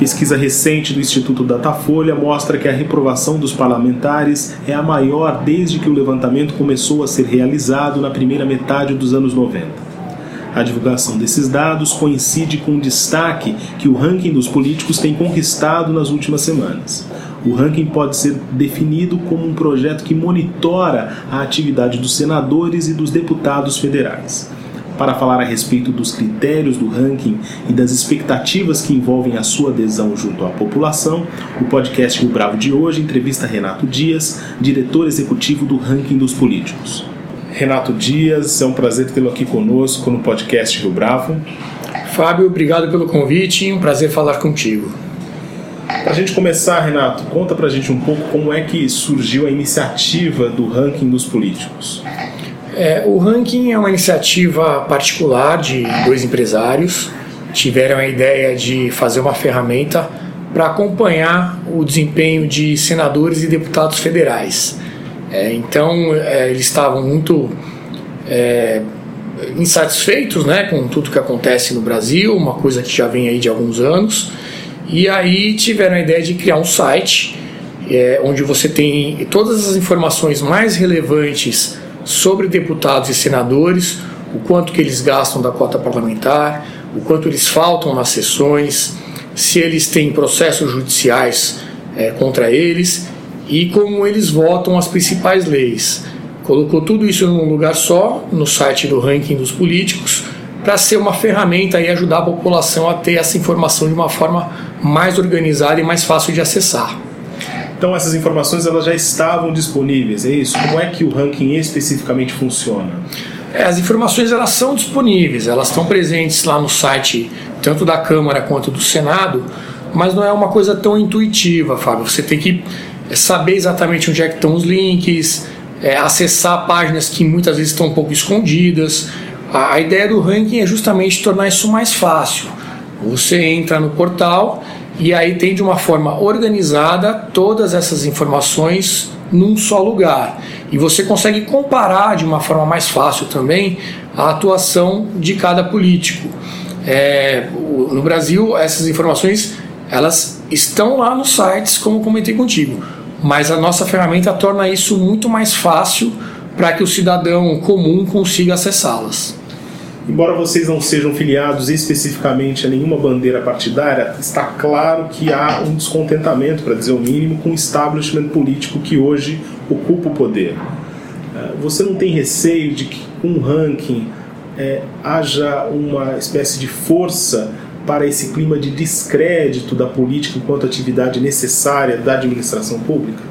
Pesquisa recente do Instituto Datafolha mostra que a reprovação dos parlamentares é a maior desde que o levantamento começou a ser realizado na primeira metade dos anos 90. A divulgação desses dados coincide com o destaque que o ranking dos políticos tem conquistado nas últimas semanas. O ranking pode ser definido como um projeto que monitora a atividade dos senadores e dos deputados federais para falar a respeito dos critérios do ranking e das expectativas que envolvem a sua adesão junto à população, o podcast Rio Bravo de hoje entrevista Renato Dias, diretor executivo do ranking dos políticos. Renato Dias, é um prazer tê-lo aqui conosco no podcast Rio Bravo. Fábio, obrigado pelo convite, um prazer falar contigo. Para a gente começar, Renato, conta para a gente um pouco como é que surgiu a iniciativa do ranking dos políticos. É, o ranking é uma iniciativa particular de dois empresários. Tiveram a ideia de fazer uma ferramenta para acompanhar o desempenho de senadores e deputados federais. É, então, é, eles estavam muito é, insatisfeitos né, com tudo que acontece no Brasil, uma coisa que já vem aí de alguns anos. E aí tiveram a ideia de criar um site é, onde você tem todas as informações mais relevantes sobre deputados e senadores, o quanto que eles gastam da cota parlamentar, o quanto eles faltam nas sessões, se eles têm processos judiciais é, contra eles e como eles votam as principais leis. Colocou tudo isso num lugar só, no site do ranking dos políticos, para ser uma ferramenta e ajudar a população a ter essa informação de uma forma mais organizada e mais fácil de acessar. Então essas informações elas já estavam disponíveis, é isso? Como é que o ranking especificamente funciona? É, as informações elas são disponíveis, elas estão presentes lá no site tanto da Câmara quanto do Senado, mas não é uma coisa tão intuitiva, Fábio. Você tem que saber exatamente onde é que estão os links, é, acessar páginas que muitas vezes estão um pouco escondidas. A, a ideia do ranking é justamente tornar isso mais fácil. Você entra no portal e aí tem de uma forma organizada todas essas informações num só lugar. E você consegue comparar de uma forma mais fácil também a atuação de cada político. É, no Brasil, essas informações elas estão lá nos sites, como comentei contigo, mas a nossa ferramenta torna isso muito mais fácil para que o cidadão comum consiga acessá-las. Embora vocês não sejam filiados especificamente a nenhuma bandeira partidária, está claro que há um descontentamento, para dizer o mínimo, com o establishment político que hoje ocupa o poder. É, você não tem receio de que um ranking é, haja uma espécie de força para esse clima de descrédito da política enquanto atividade necessária da administração pública?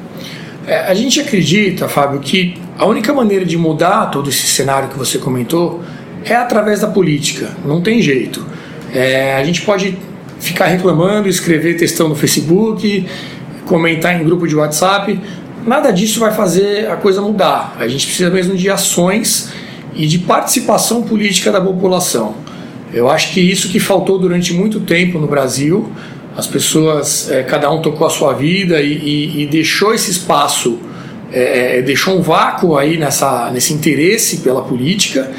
É, a gente acredita, Fábio, que a única maneira de mudar todo esse cenário que você comentou é através da política, não tem jeito. É, a gente pode ficar reclamando, escrever textão no Facebook, comentar em grupo de WhatsApp, nada disso vai fazer a coisa mudar. A gente precisa mesmo de ações e de participação política da população. Eu acho que isso que faltou durante muito tempo no Brasil, as pessoas, é, cada um tocou a sua vida e, e, e deixou esse espaço, é, é deixou um vácuo aí nessa, nesse interesse pela política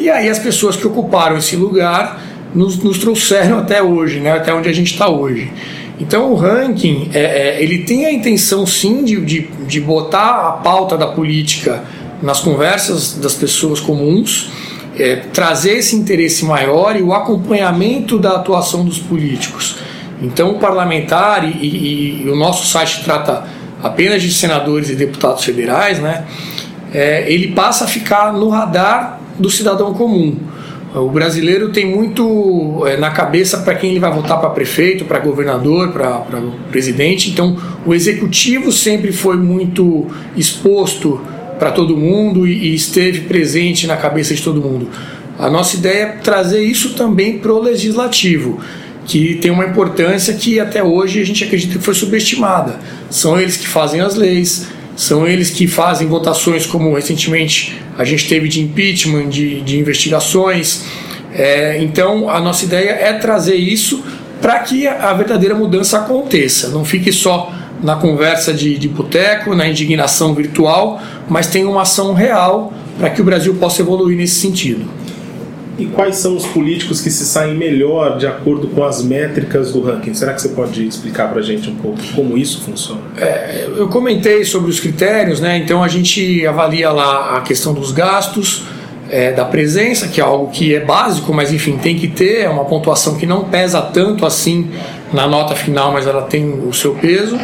e aí as pessoas que ocuparam esse lugar nos, nos trouxeram até hoje, né, até onde a gente está hoje. Então o ranking é, é, ele tem a intenção sim de, de, de botar a pauta da política nas conversas das pessoas comuns, é, trazer esse interesse maior e o acompanhamento da atuação dos políticos. Então o parlamentar e, e, e o nosso site trata apenas de senadores e deputados federais, né? É, ele passa a ficar no radar do cidadão comum. O brasileiro tem muito é, na cabeça para quem ele vai votar para prefeito, para governador, para presidente. Então, o executivo sempre foi muito exposto para todo mundo e, e, esteve presente na cabeça de todo mundo. A nossa ideia é trazer isso também para o legislativo. que tem uma importância que até hoje a gente acredita que foi subestimada. São eles que fazem as leis, são eles que fazem votações como recentemente a gente teve de impeachment, de, de investigações. É, então a nossa ideia é trazer isso para que a verdadeira mudança aconteça, não fique só na conversa de, de boteco, na indignação virtual, mas tenha uma ação real para que o Brasil possa evoluir nesse sentido. E quais são os políticos que se saem melhor de acordo com as métricas do ranking? Será que você pode explicar para a gente um pouco como isso funciona? É, eu comentei sobre os critérios, né? Então a gente avalia lá a questão dos gastos, é, da presença, que é algo que é básico, mas enfim, tem que ter, é uma pontuação que não pesa tanto assim na nota final, mas ela tem o seu peso.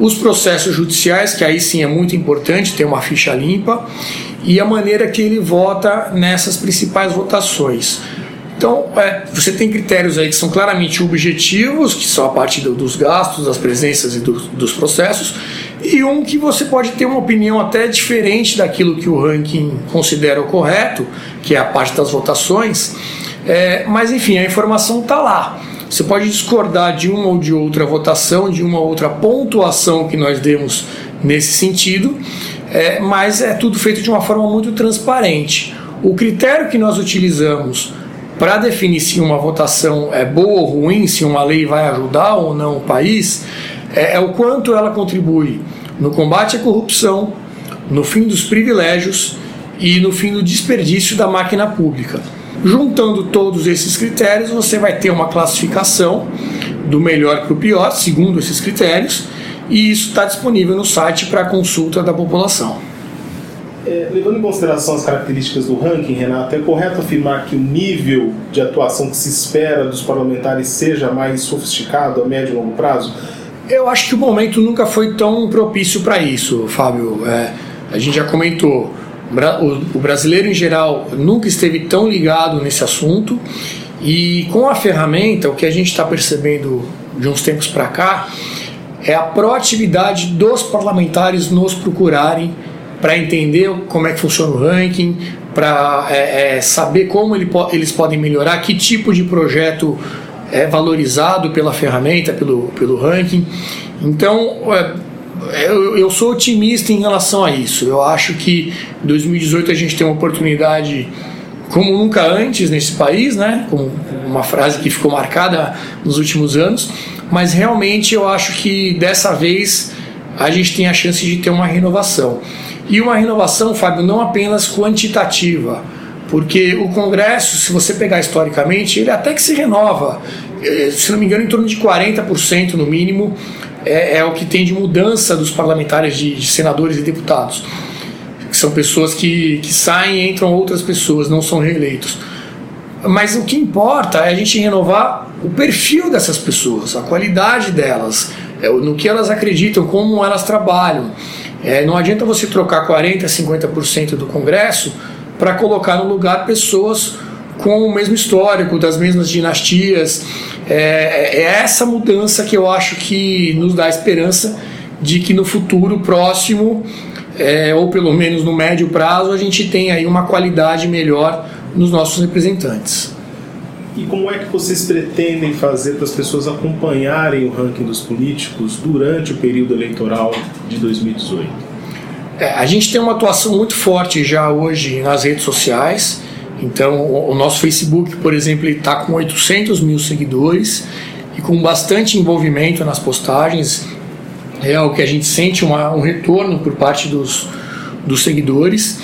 Os processos judiciais, que aí sim é muito importante ter uma ficha limpa, e a maneira que ele vota nessas principais votações. Então, é, você tem critérios aí que são claramente objetivos, que são a parte do, dos gastos, das presenças e do, dos processos, e um que você pode ter uma opinião até diferente daquilo que o ranking considera o correto, que é a parte das votações, é, mas enfim, a informação está lá. Você pode discordar de uma ou de outra votação, de uma ou outra pontuação que nós demos nesse sentido, é, mas é tudo feito de uma forma muito transparente. O critério que nós utilizamos para definir se uma votação é boa ou ruim, se uma lei vai ajudar ou não o país, é, é o quanto ela contribui no combate à corrupção, no fim dos privilégios e no fim do desperdício da máquina pública. Juntando todos esses critérios, você vai ter uma classificação do melhor para o pior, segundo esses critérios, e isso está disponível no site para consulta da população. É, levando em consideração as características do ranking, Renato, é correto afirmar que o nível de atuação que se espera dos parlamentares seja mais sofisticado a médio e longo prazo? Eu acho que o momento nunca foi tão propício para isso, Fábio. É, a gente já comentou, o brasileiro em geral nunca esteve tão ligado nesse assunto e com a ferramenta, o que a gente está percebendo de uns tempos para cá é a proatividade dos parlamentares nos procurarem para entender como é que funciona o ranking, para é, é, saber como ele, eles podem melhorar, que tipo de projeto é valorizado pela ferramenta, pelo, pelo ranking. Então, é, eu, eu sou otimista em relação a isso. Eu acho que em 2018 a gente tem uma oportunidade como nunca antes nesse país, né? Como uma frase que ficou marcada nos últimos anos, mas realmente eu acho que dessa vez a gente tem a chance de ter uma renovação. E uma renovação, Fábio, não apenas quantitativa, porque o Congresso, se você pegar historicamente, ele até que se renova, eh, se não me engano, em torno de 40% no mínimo, é, é, o que tem de mudança dos parlamentares, de, de senadores e deputados. São pessoas que, que saem e entram outras pessoas, não são reeleitos. Mas o que importa é a gente renovar o perfil dessas pessoas, a qualidade delas, é, no que elas acreditam, como elas trabalham. É, não adianta você trocar 40%, 50% do Congresso para colocar no lugar pessoas com o mesmo histórico, das mesmas dinastias. É, é, essa mudança que eu acho que nos dá esperança de que no futuro próximo, é, ou pelo menos no médio prazo, a gente tenha aí uma qualidade melhor nos nossos representantes. E como é que vocês pretendem fazer para as pessoas acompanharem o ranking dos políticos durante o período eleitoral de 2018? É, a gente tem uma atuação muito forte já hoje nas redes sociais. Então, o nosso Facebook, por exemplo, está com 800 mil seguidores e com bastante envolvimento nas postagens. É o que a gente sente uma, um retorno por parte dos, dos seguidores.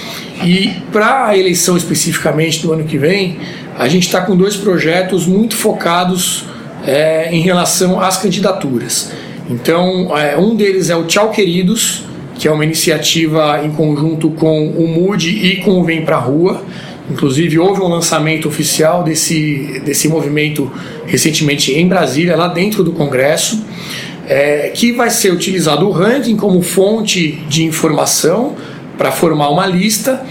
E para a eleição especificamente do ano que vem, a gente está com dois projetos muito focados é, em relação às candidaturas. Então, é, um deles é o Tchau Queridos, que é uma iniciativa em conjunto com o MUD e com o Vem Pra Rua. Inclusive, houve um lançamento oficial desse, desse movimento recentemente em Brasília, lá dentro do Congresso, é, que vai ser utilizado o ranking como fonte de informação para formar uma lista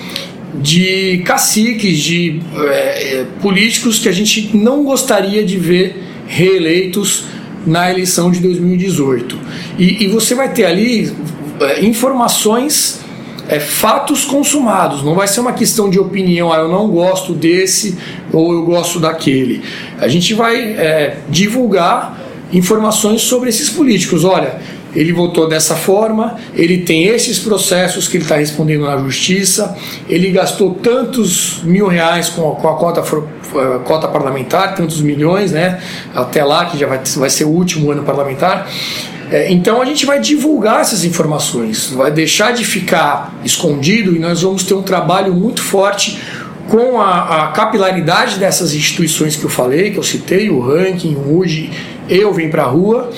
de caciques, de é, políticos que a gente não gostaria de ver reeleitos na eleição de 2018. E, e você vai ter ali é, informações é, fatos consumados, não vai ser uma questão de opinião, ah, eu não gosto desse ou eu gosto daquele. A gente vai é, divulgar informações sobre esses políticos. Olha, ele votou dessa forma, ele tem esses processos que ele está respondendo na justiça, ele gastou tantos mil reais com a, com a cota, eh, cota parlamentar, tantos milhões, né? Até lá, que já vai, vai ser o último ano parlamentar. É, então a gente vai divulgar essas informações, vai deixar de ficar escondido e nós vamos ter um trabalho muito forte com a, a capilaridade dessas instituições que eu falei, que eu citei, o ranking, o UDI, eu vim para a rua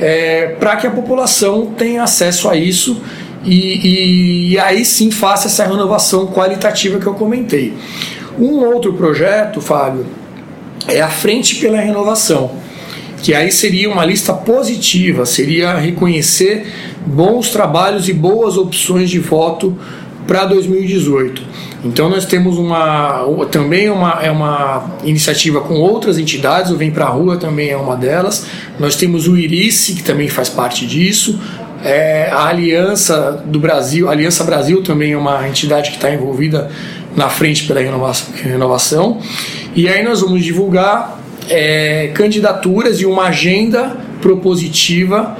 é, para que a população tenha acesso a isso e, e, e, aí sim faça essa renovação qualitativa que eu comentei. Um outro projeto, Fábio, é a Frente pela Renovação, que aí seria uma lista positiva, seria reconhecer bons trabalhos e boas opções de voto para 2018. Então nós temos uma também uma, é uma iniciativa com outras entidades, o Vem Pra Rua também é uma delas. Nós temos o Irice, que também faz parte disso. É, a Aliança do Brasil, a Aliança Brasil também é uma entidade que está envolvida na frente pela renovação. E aí nós vamos divulgar é, candidaturas e uma agenda propositiva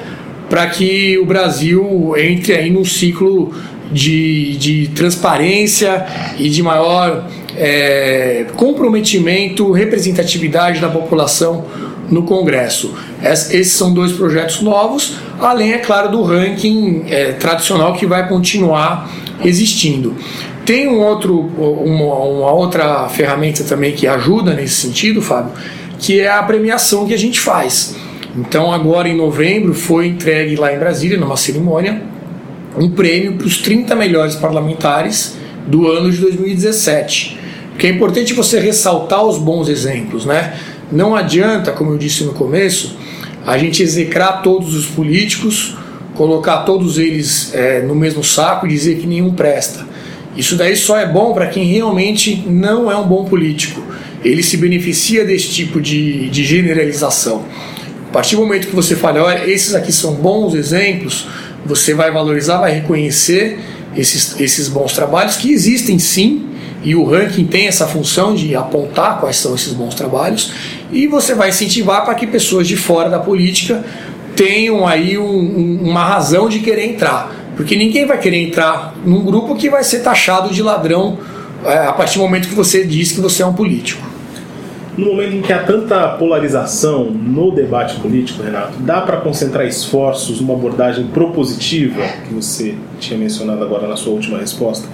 para que o Brasil entre aí num ciclo de, de transparência e de maior é, comprometimento, representatividade da população no Congresso. Esses são dois projetos novos, além, é claro, do ranking é, tradicional que vai continuar existindo. Tem um outro, uma, uma, outra ferramenta também que ajuda nesse sentido, Fábio, que é a premiação que a gente faz. Então, agora em novembro, foi entregue lá em Brasília, numa cerimônia, um prêmio para os 30 melhores parlamentares do ano de 2017. Porque é importante você ressaltar os bons exemplos, né? Não adianta, como eu disse no começo, a gente execrar todos os políticos, colocar todos eles é, no mesmo saco e dizer que nenhum presta. Isso daí só é bom para quem realmente não é um bom político. Ele se beneficia desse tipo de, de generalização. A partir do momento que você fala, olha, esses aqui são bons exemplos, você vai valorizar, vai reconhecer esses, esses bons trabalhos que existem sim, e o ranking tem essa função de apontar quais são esses bons trabalhos, e você vai incentivar para que pessoas de fora da política tenham aí um, um, uma razão de querer entrar. Porque ninguém vai querer entrar num grupo que vai ser taxado de ladrão é, a partir do momento que você diz que você é um político no momento em que há tanta polarização no debate político, Renato, dá para concentrar esforços numa abordagem propositiva, que você tinha mencionado agora na sua última resposta,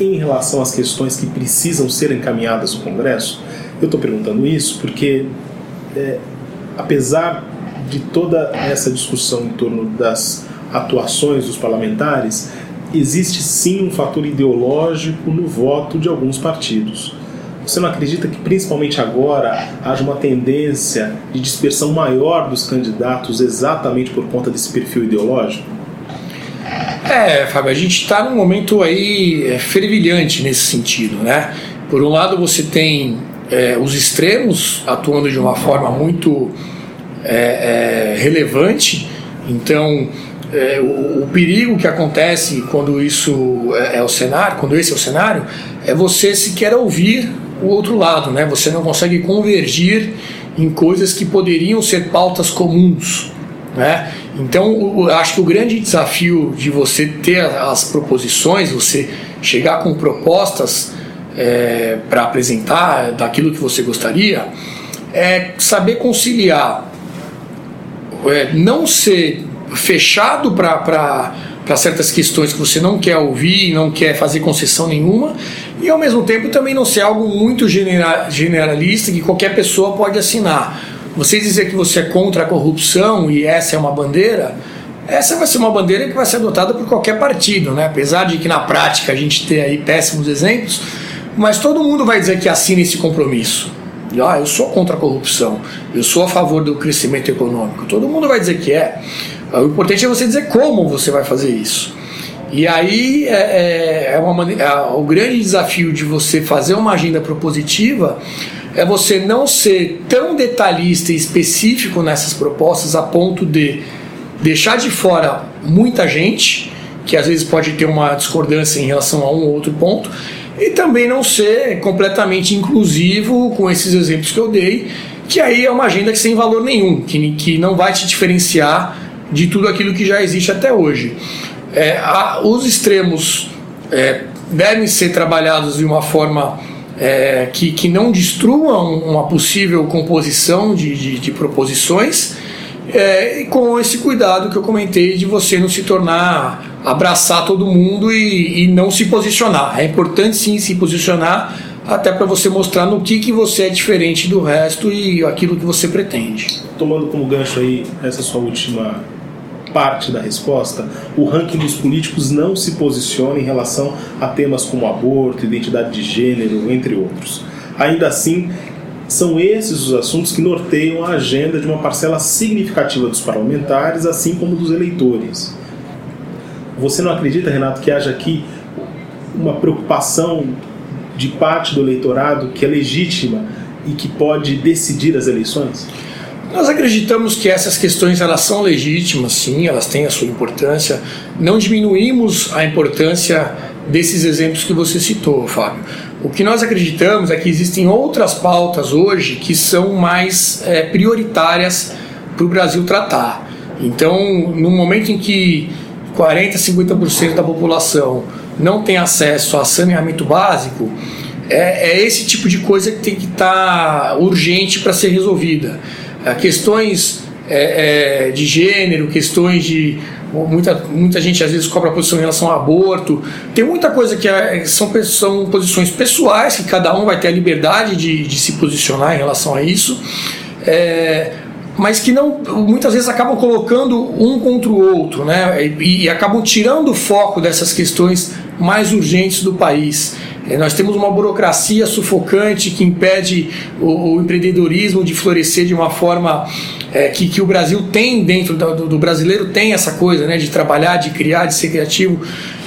em relação às questões que precisam ser encaminhadas ao Congresso? Eu estou perguntando isso porque, é, apesar de toda essa discussão em torno das atuações dos parlamentares, existe sim um fator ideológico no voto de alguns partidos. Você não acredita que, principalmente agora, haja uma tendência de dispersão maior dos candidatos exatamente por conta desse perfil ideológico? É, Fábio, a gente está num momento aí é, fervilhante nesse sentido, né? Por um lado, você tem é, os extremos atuando de uma forma muito é, é relevante, então é, o, o, perigo que acontece quando isso é, é, o cenário, quando esse é o cenário, é você sequer ouvir o outro lado, né? Você não consegue convergir em coisas que poderiam ser pautas comuns, né? Então, acho que o grande desafio de você ter as proposições, você chegar com propostas é, para apresentar daquilo que você gostaria, é saber conciliar, é, não ser fechado para para certas questões que você não quer ouvir, não quer fazer concessão nenhuma, e ao mesmo tempo também não ser algo muito generalista que qualquer pessoa pode assinar. Você dizer que você é contra a corrupção e essa é uma bandeira, essa vai ser uma bandeira que vai ser adotada por qualquer partido, né? apesar de que na prática a gente ter aí péssimos exemplos, mas todo mundo vai dizer que assina esse compromisso. Ah, eu sou contra a corrupção, eu sou a favor do crescimento econômico. Todo mundo vai dizer que é. O importante é você dizer como você vai fazer isso. E aí é, é, é uma maneira, é, o grande desafio de você fazer uma agenda propositiva é você não ser tão detalhista e específico nessas propostas a ponto de deixar de fora muita gente que às vezes pode ter uma discordância em relação a um ou outro ponto, e também não ser completamente inclusivo com esses exemplos que eu dei, que aí é uma agenda que sem valor nenhum, que, que não vai te diferenciar de tudo aquilo que já existe até hoje. É, a, os extremos é, devem ser trabalhados de uma forma é, que, que não destruam uma possível composição de, de, de proposições, é, com esse cuidado que eu comentei de você não se tornar abraçar todo mundo e, e não se posicionar. É importante sim se posicionar até para você mostrar no que, que você é diferente do resto e aquilo que você pretende. Tomando como gancho aí essa sua última parte da resposta, o ranking dos políticos não se posiciona em relação a temas como aborto, identidade de gênero, entre outros. Ainda assim, são esses os assuntos que norteiam a agenda de uma parcela significativa dos parlamentares, assim como dos eleitores. Você não acredita, Renato, que haja aqui uma preocupação de parte do eleitorado que é legítima e que pode decidir as eleições? Nós acreditamos que essas questões elas são legítimas, sim, elas têm a sua importância. Não diminuímos a importância desses exemplos que você citou, Fábio. O que nós acreditamos é que existem outras pautas hoje que são mais é, prioritárias para o Brasil tratar. Então, no momento em que 40, 50% da população não tem acesso a saneamento básico, é, é esse tipo de coisa que tem que estar tá urgente para ser resolvida. É, questões é, é, de gênero, questões de. Muita, muita gente às vezes cobra posição em relação ao aborto. Tem muita coisa que é, são, são posições pessoais, que cada um vai ter a liberdade de, de se posicionar em relação a isso. É, mas que não muitas vezes acabam colocando um contra o outro, né? E, e acabam tirando o foco dessas questões mais urgentes do país. É, nós temos uma burocracia sufocante que impede o, o empreendedorismo de florescer de uma forma é, que, que o Brasil tem dentro do, do, brasileiro tem essa coisa, né? De trabalhar, de criar, de ser criativo.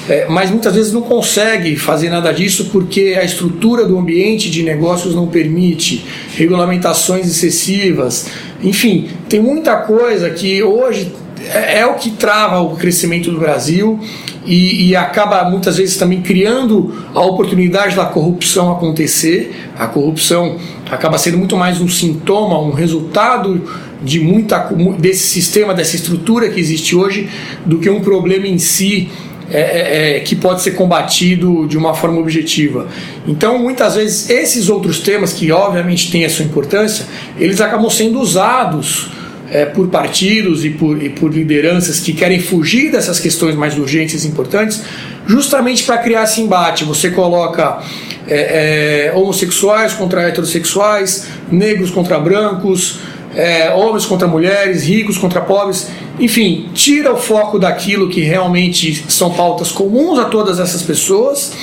É, mas muitas vezes não consegue fazer nada disso porque a estrutura do ambiente de negócios não permite, regulamentações excessivas, enfim, tem muita coisa que hoje é, é o que trava o crescimento do Brasil e, e, acaba muitas vezes também criando a oportunidade da corrupção acontecer. A corrupção acaba sendo muito mais um sintoma, um resultado de muita desse sistema, dessa estrutura que existe hoje, do que um problema em si é, é, é, que pode ser combatido de uma forma objetiva. Então, muitas vezes, esses outros temas, que obviamente têm a sua importância, eles acabam sendo usados é, por partidos e por, e por lideranças que querem fugir dessas questões mais urgentes e importantes, justamente para criar esse embate. Você coloca é, é, homossexuais contra heterossexuais, negros contra brancos é, homens contra mulheres, ricos contra pobres, enfim, tira o foco daquilo que realmente são pautas comuns a todas essas pessoas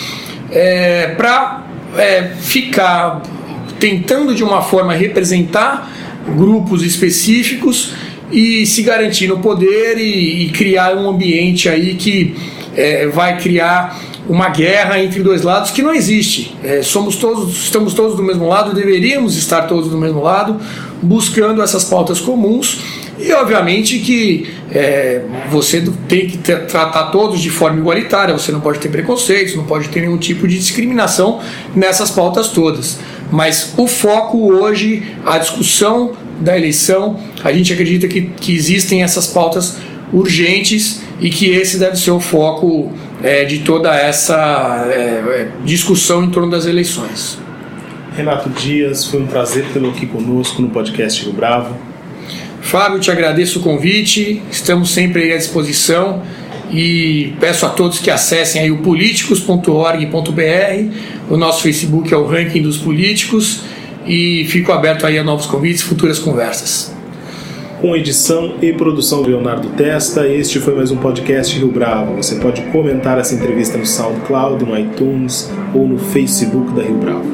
é, para é, ficar tentando de uma forma representar grupos específicos e se garantir no poder e, e criar um ambiente aí que é, vai criar uma guerra entre dois lados que não existe. É, somos todos, estamos todos do mesmo lado, deveríamos estar todos do mesmo lado, buscando essas pautas comuns. E obviamente que é, você tem que tratar todos de forma igualitária, você não pode ter preconceitos, não pode ter nenhum tipo de discriminação nessas pautas todas. Mas o foco hoje, a discussão da eleição, a gente acredita que, que existem essas pautas urgentes e que esse deve ser o foco é, de toda essa é, é, discussão em torno das eleições. Renato Dias, foi um prazer tê-lo aqui conosco no podcast Rio Bravo. Fábio, te agradeço o convite, estamos sempre à disposição e peço a todos que acessem aí o políticos.org.br, o nosso Facebook é o Ranking dos Políticos e fico aberto aí a novos convites e futuras conversas com edição e produção do Leonardo Testa. Este foi mais um podcast Rio Bravo. Você pode comentar essa entrevista no SoundCloud, no iTunes ou no Facebook da Rio Bravo.